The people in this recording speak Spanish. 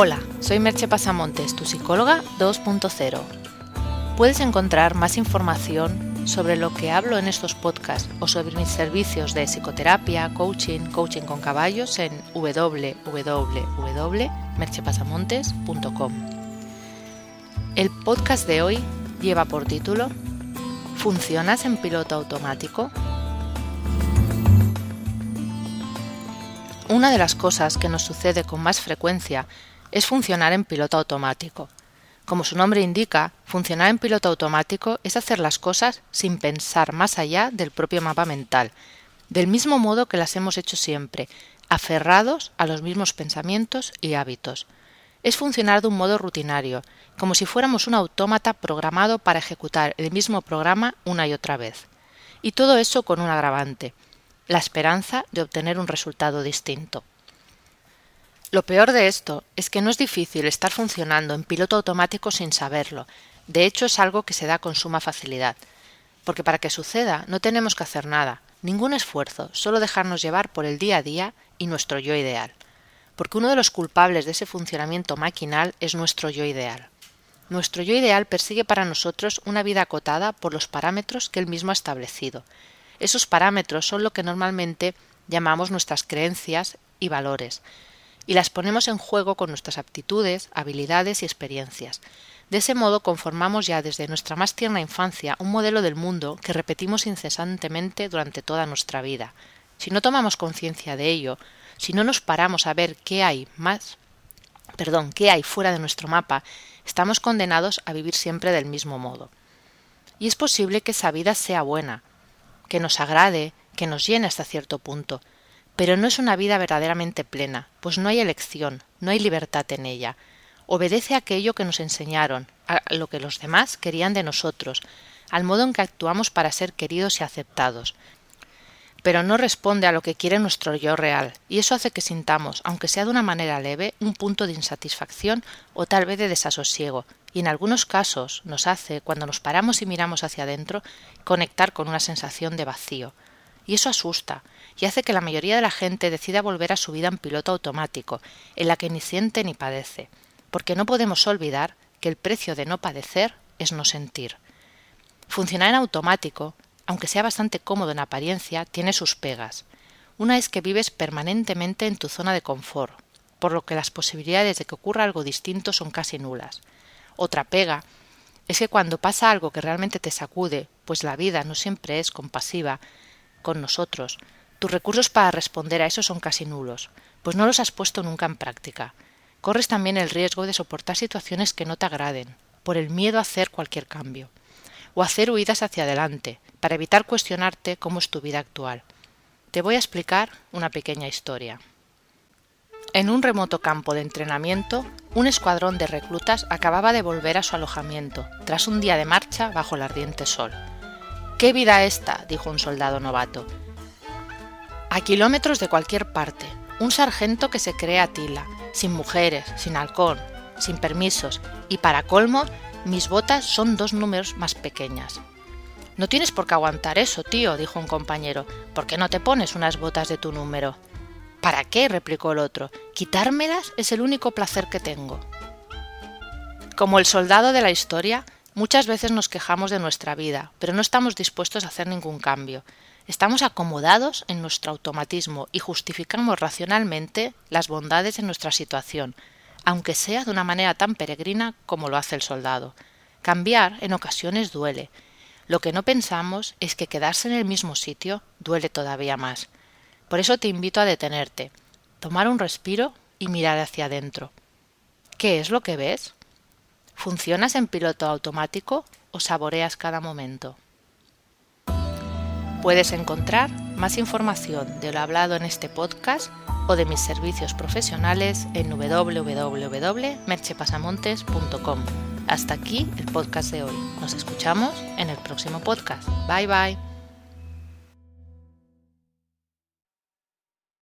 Hola, soy Merche Pasamontes, tu psicóloga 2.0. Puedes encontrar más información sobre lo que hablo en estos podcasts o sobre mis servicios de psicoterapia, coaching, coaching con caballos en www.merchepasamontes.com. El podcast de hoy lleva por título ¿Funcionas en piloto automático? Una de las cosas que nos sucede con más frecuencia es funcionar en piloto automático. Como su nombre indica, funcionar en piloto automático es hacer las cosas sin pensar más allá del propio mapa mental, del mismo modo que las hemos hecho siempre, aferrados a los mismos pensamientos y hábitos. Es funcionar de un modo rutinario, como si fuéramos un autómata programado para ejecutar el mismo programa una y otra vez. Y todo eso con un agravante, la esperanza de obtener un resultado distinto. Lo peor de esto es que no es difícil estar funcionando en piloto automático sin saberlo. De hecho, es algo que se da con suma facilidad. Porque para que suceda no tenemos que hacer nada, ningún esfuerzo, solo dejarnos llevar por el día a día y nuestro yo ideal. Porque uno de los culpables de ese funcionamiento maquinal es nuestro yo ideal. Nuestro yo ideal persigue para nosotros una vida acotada por los parámetros que él mismo ha establecido. Esos parámetros son lo que normalmente llamamos nuestras creencias y valores, y las ponemos en juego con nuestras aptitudes, habilidades y experiencias. De ese modo conformamos ya desde nuestra más tierna infancia un modelo del mundo que repetimos incesantemente durante toda nuestra vida. Si no tomamos conciencia de ello, si no nos paramos a ver qué hay más, perdón, qué hay fuera de nuestro mapa, estamos condenados a vivir siempre del mismo modo. Y es posible que esa vida sea buena, que nos agrade, que nos llene hasta cierto punto, pero no es una vida verdaderamente plena, pues no hay elección, no hay libertad en ella. Obedece a aquello que nos enseñaron, a lo que los demás querían de nosotros, al modo en que actuamos para ser queridos y aceptados. Pero no responde a lo que quiere nuestro yo real, y eso hace que sintamos, aunque sea de una manera leve, un punto de insatisfacción o tal vez de desasosiego, y en algunos casos nos hace, cuando nos paramos y miramos hacia adentro, conectar con una sensación de vacío. Y eso asusta, y hace que la mayoría de la gente decida volver a su vida en piloto automático, en la que ni siente ni padece, porque no podemos olvidar que el precio de no padecer es no sentir. Funcionar en automático, aunque sea bastante cómodo en apariencia, tiene sus pegas. Una es que vives permanentemente en tu zona de confort, por lo que las posibilidades de que ocurra algo distinto son casi nulas. Otra pega es que cuando pasa algo que realmente te sacude, pues la vida no siempre es compasiva con nosotros, tus recursos para responder a eso son casi nulos, pues no los has puesto nunca en práctica. Corres también el riesgo de soportar situaciones que no te agraden, por el miedo a hacer cualquier cambio, o hacer huidas hacia adelante, para evitar cuestionarte cómo es tu vida actual. Te voy a explicar una pequeña historia. En un remoto campo de entrenamiento, un escuadrón de reclutas acababa de volver a su alojamiento, tras un día de marcha bajo el ardiente sol. ¿Qué vida esta? dijo un soldado novato. A kilómetros de cualquier parte, un sargento que se cree Atila, sin mujeres, sin halcón, sin permisos, y para colmo, mis botas son dos números más pequeñas. No tienes por qué aguantar eso, tío, dijo un compañero. ¿Por qué no te pones unas botas de tu número? ¿Para qué? replicó el otro. Quitármelas es el único placer que tengo. Como el soldado de la historia, muchas veces nos quejamos de nuestra vida, pero no estamos dispuestos a hacer ningún cambio. Estamos acomodados en nuestro automatismo y justificamos racionalmente las bondades de nuestra situación, aunque sea de una manera tan peregrina como lo hace el soldado. Cambiar en ocasiones duele. Lo que no pensamos es que quedarse en el mismo sitio duele todavía más. Por eso te invito a detenerte, tomar un respiro y mirar hacia adentro. ¿Qué es lo que ves? ¿Funcionas en piloto automático o saboreas cada momento? Puedes encontrar más información de lo hablado en este podcast o de mis servicios profesionales en www.merchepasamontes.com. Hasta aquí el podcast de hoy. Nos escuchamos en el próximo podcast. Bye bye.